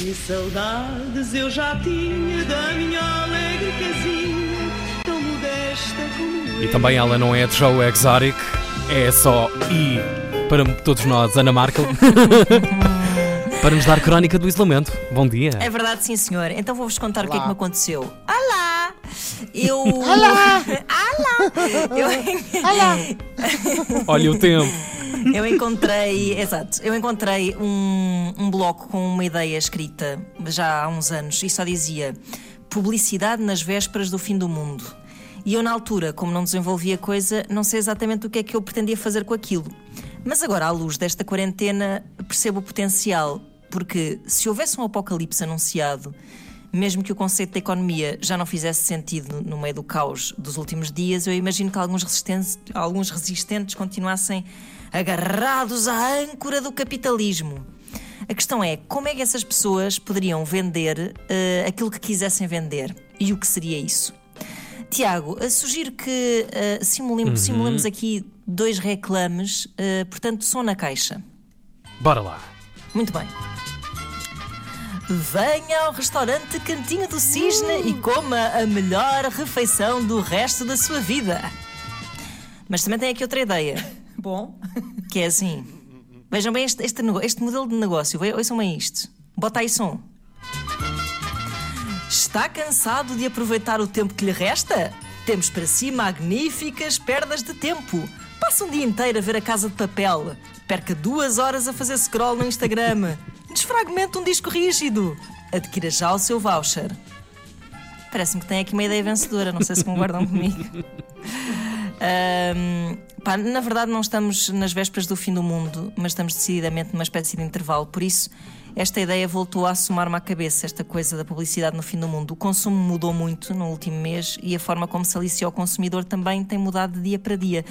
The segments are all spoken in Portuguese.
Que saudades eu já tinha da minha alegre casinha, tão modesta como eu. E também ela não é de show exotic, é só e para todos nós, Ana Markel. para nos dar crónica do isolamento. Bom dia. É verdade, sim, senhor. Então vou-vos contar o que é que me aconteceu. Olá! Eu. Olá! Olá! Eu... Olá! Olha o tempo. Eu encontrei, exato, eu encontrei um, um bloco com uma ideia escrita já há uns anos e só dizia publicidade nas vésperas do fim do mundo. E eu, na altura, como não desenvolvia coisa, não sei exatamente o que é que eu pretendia fazer com aquilo. Mas agora, à luz desta quarentena, percebo o potencial, porque se houvesse um apocalipse anunciado, mesmo que o conceito da economia já não fizesse sentido no meio do caos dos últimos dias, eu imagino que alguns resistentes, alguns resistentes continuassem agarrados à âncora do capitalismo. A questão é como é que essas pessoas poderiam vender uh, aquilo que quisessem vender e o que seria isso? Tiago, sugiro que uh, simulemos, Uhum. simulemos aqui dois reclames, uh, portanto, som na caixa. Bora lá. Muito bem. Venha ao restaurante Cantinho do Cisne e coma a melhor refeição do resto da sua vida. Mas também tem aqui outra ideia, Bom, que é assim. Vejam bem este, este, nego- este modelo de negócio, ve- ouçam bem isto. Bota aí som. Está cansado de aproveitar o tempo que lhe resta? Temos para si magníficas perdas de tempo. Passa um dia inteiro a ver a casa de papel. Perca duas horas a fazer scroll no Instagram. Desfragmente um disco rígido. Adquira já o seu voucher. Parece-me que tem aqui uma ideia vencedora, não sei se concordam comigo. Ahm, pá, na verdade, não estamos nas vésperas do fim do mundo, mas estamos decididamente numa espécie de intervalo. Por isso, esta ideia voltou a assomar-me à cabeça, esta coisa da publicidade no fim do mundo. O consumo mudou muito no último mês e a forma como se alicia ao consumidor também tem mudado de dia para dia.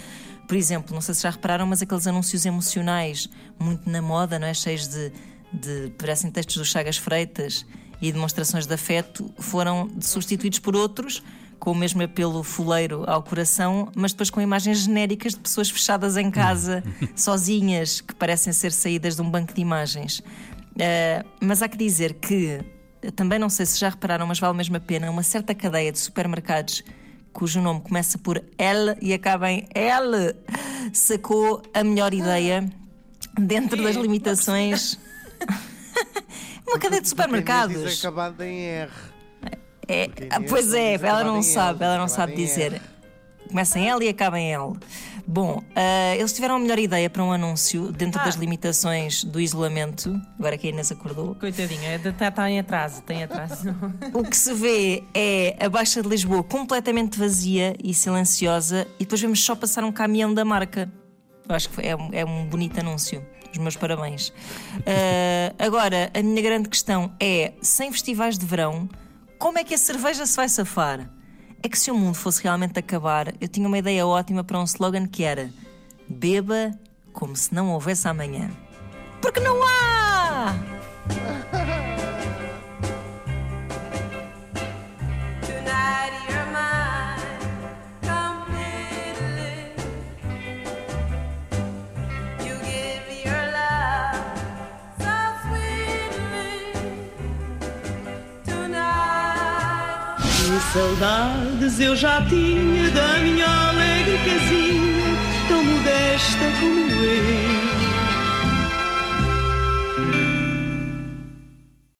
Por exemplo, não sei se já repararam, mas aqueles anúncios emocionais, muito na moda, não é? cheios de, de parecem textos do Chagas Freitas e demonstrações de afeto, foram substituídos por outros com o mesmo apelo fuleiro ao coração, mas depois com imagens genéricas de pessoas fechadas em casa, sozinhas, que parecem ser saídas de um banco de imagens. Eh, mas há que dizer que, também não sei se já repararam, mas vale mesmo a pena, uma certa cadeia de supermercados cujo nome começa por L e acaba em L, sacou a melhor ideia dentro das limitações. uma cadeia de Diz supermercados. acabado em R. É, ah, pois é, ela não sabe, ela não sabe dizer. Começa em L e acaba em L. Bom, ah, eles tiveram a melhor ideia para um anúncio dentro Ah. das limitações do isolamento. Agora que a Inês acordou. coitadinha, está tá em atraso, tem atraso. O que se vê é a Baixa de Lisboa completamente vazia e silenciosa, e depois vemos só passar um caminhão da marca. Eu acho que é, um, é um bonito anúncio. Os meus parabéns. Ah, agora, a minha grande questão é: sem festivais de verão, como é que a cerveja se vai safar? É que se o mundo fosse realmente acabar, eu tinha uma ideia ótima para um slogan que era: Beba como se não houvesse amanhã. Porque não há! Saudades eu já tinha da minha alegre casinha,